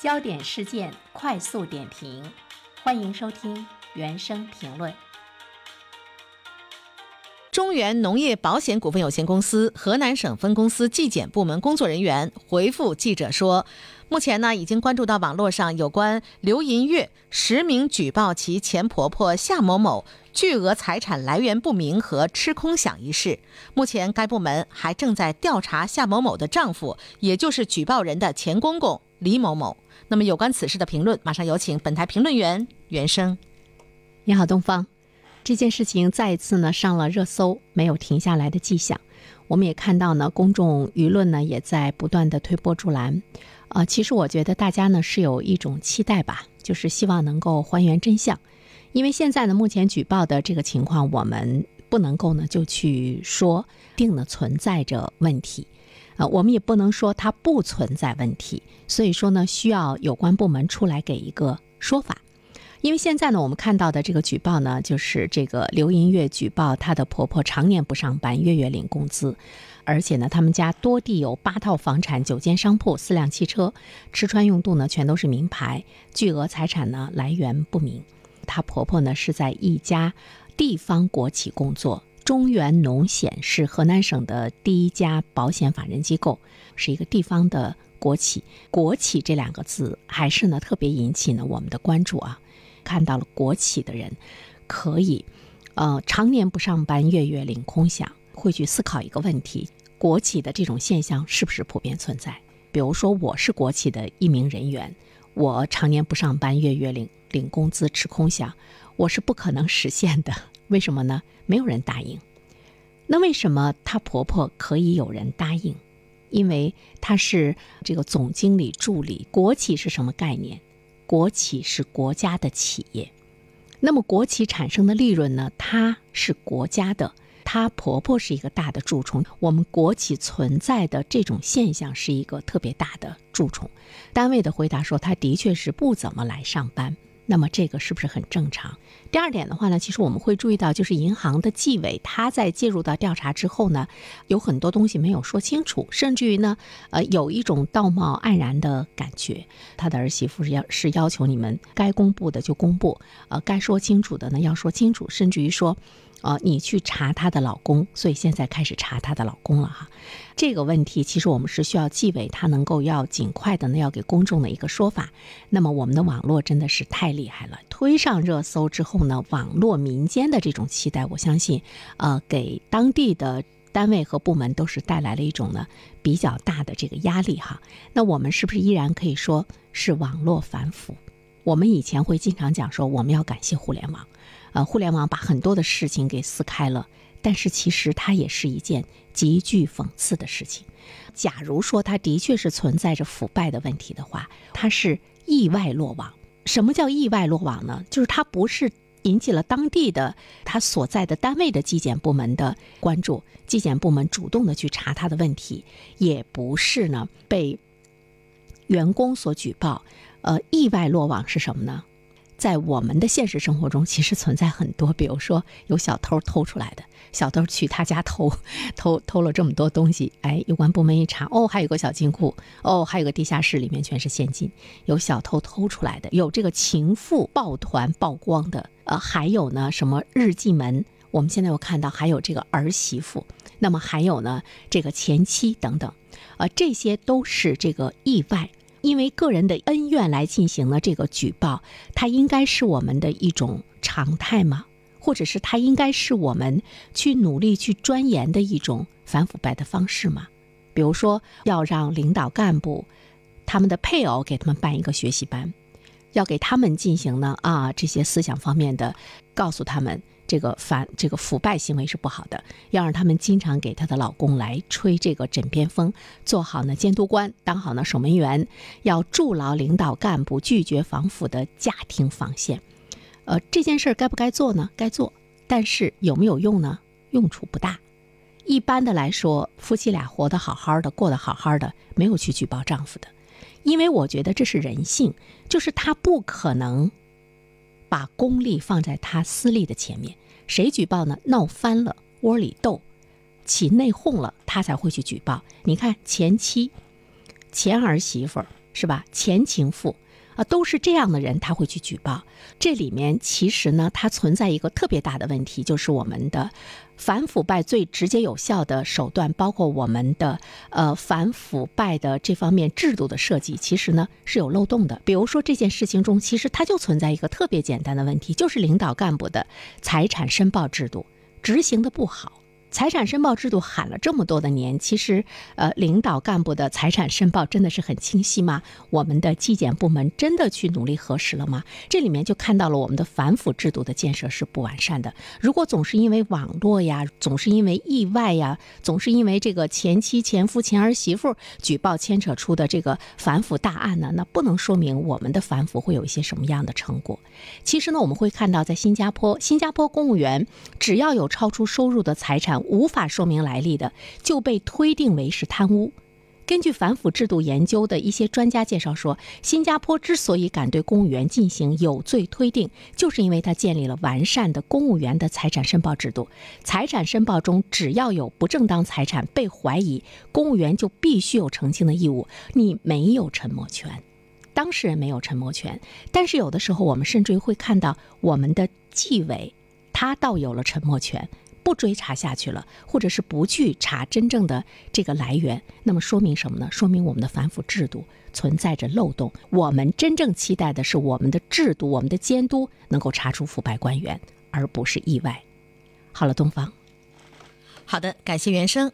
焦点事件快速点评，欢迎收听原声评论。中原农业保险股份有限公司河南省分公司纪检部门工作人员回复记者说，目前呢已经关注到网络上有关刘银月实名举报其前婆婆夏某某巨额财产来源不明和吃空饷一事。目前该部门还正在调查夏某某的丈夫，也就是举报人的前公公李某某。那么有关此事的评论，马上有请本台评论员袁生。你好，东方。这件事情再一次呢上了热搜，没有停下来的迹象。我们也看到呢，公众舆论呢也在不断的推波助澜。呃，其实我觉得大家呢是有一种期待吧，就是希望能够还原真相。因为现在呢，目前举报的这个情况，我们不能够呢就去说定的存在着问题。呃，我们也不能说它不存在问题，所以说呢，需要有关部门出来给一个说法。因为现在呢，我们看到的这个举报呢，就是这个刘银月举报她的婆婆常年不上班，月月领工资，而且呢，他们家多地有八套房产、九间商铺、四辆汽车，吃穿用度呢全都是名牌，巨额财产呢来源不明。她婆婆呢是在一家地方国企工作。中原农险是河南省的第一家保险法人机构，是一个地方的国企。国企这两个字还是呢特别引起呢我们的关注啊！看到了国企的人可以，呃，常年不上班，月月领空饷，会去思考一个问题：国企的这种现象是不是普遍存在？比如说，我是国企的一名人员，我常年不上班，月月领领工资，吃空饷，我是不可能实现的。为什么呢？没有人答应。那为什么她婆婆可以有人答应？因为她是这个总经理助理。国企是什么概念？国企是国家的企业。那么国企产生的利润呢？它是国家的。她婆婆是一个大的蛀虫。我们国企存在的这种现象是一个特别大的蛀虫。单位的回答说，她的确是不怎么来上班。那么这个是不是很正常？第二点的话呢，其实我们会注意到，就是银行的纪委他在介入到调查之后呢，有很多东西没有说清楚，甚至于呢，呃，有一种道貌岸然的感觉。他的儿媳妇是要是要求你们该公布的就公布，呃，该说清楚的呢要说清楚，甚至于说。呃，你去查她的老公，所以现在开始查她的老公了哈。这个问题其实我们是需要纪委他能够要尽快的呢，要给公众的一个说法。那么我们的网络真的是太厉害了，推上热搜之后呢，网络民间的这种期待，我相信，呃，给当地的单位和部门都是带来了一种呢比较大的这个压力哈。那我们是不是依然可以说是网络反腐？我们以前会经常讲说，我们要感谢互联网。呃，互联网把很多的事情给撕开了，但是其实它也是一件极具讽刺的事情。假如说它的确是存在着腐败的问题的话，它是意外落网。什么叫意外落网呢？就是它不是引起了当地的他所在的单位的纪检部门的关注，纪检部门主动的去查他的问题，也不是呢被员工所举报。呃，意外落网是什么呢？在我们的现实生活中，其实存在很多，比如说有小偷偷出来的，小偷去他家偷，偷偷了这么多东西，哎，有关部门一查，哦，还有个小金库，哦，还有个地下室，里面全是现金，有小偷偷出来的，有这个情妇抱团曝光的，呃，还有呢，什么日记门，我们现在又看到还有这个儿媳妇，那么还有呢，这个前妻等等，呃，这些都是这个意外。因为个人的恩怨来进行了这个举报，它应该是我们的一种常态吗？或者是它应该是我们去努力去钻研的一种反腐败的方式吗？比如说，要让领导干部他们的配偶给他们办一个学习班，要给他们进行呢啊这些思想方面的，告诉他们。这个反这个腐败行为是不好的，要让他们经常给她的老公来吹这个枕边风，做好呢监督官，当好呢守门员，要筑牢领导干部拒绝防腐的家庭防线。呃，这件事该不该做呢？该做，但是有没有用呢？用处不大。一般的来说，夫妻俩活得好好的，过得好好的，没有去举报丈夫的，因为我觉得这是人性，就是他不可能。把功利放在他私利的前面，谁举报呢？闹翻了，窝里斗，起内讧了，他才会去举报。你看前妻、前儿媳妇是吧？前情妇啊，都是这样的人，他会去举报。这里面其实呢，它存在一个特别大的问题，就是我们的反腐败最直接有效的手段，包括我们的呃反腐败的这方面制度的设计，其实呢是有漏洞的。比如说这件事情中，其实它就存在一个特别简单的问题，就是领导干部的财产申报制度执行的不好。财产申报制度喊了这么多的年，其实，呃，领导干部的财产申报真的是很清晰吗？我们的纪检部门真的去努力核实了吗？这里面就看到了我们的反腐制度的建设是不完善的。如果总是因为网络呀，总是因为意外呀，总是因为这个前妻、前夫、前儿媳妇举报牵扯出的这个反腐大案呢，那不能说明我们的反腐会有一些什么样的成果。其实呢，我们会看到，在新加坡，新加坡公务员只要有超出收入的财产。无法说明来历的，就被推定为是贪污。根据反腐制度研究的一些专家介绍说，新加坡之所以敢对公务员进行有罪推定，就是因为它建立了完善的公务员的财产申报制度。财产申报中，只要有不正当财产被怀疑，公务员就必须有澄清的义务。你没有沉默权，当事人没有沉默权。但是有的时候，我们甚至于会看到我们的纪委，他倒有了沉默权。不追查下去了，或者是不去查真正的这个来源，那么说明什么呢？说明我们的反腐制度存在着漏洞。我们真正期待的是我们的制度、我们的监督能够查出腐败官员，而不是意外。好了，东方。好的，感谢原生。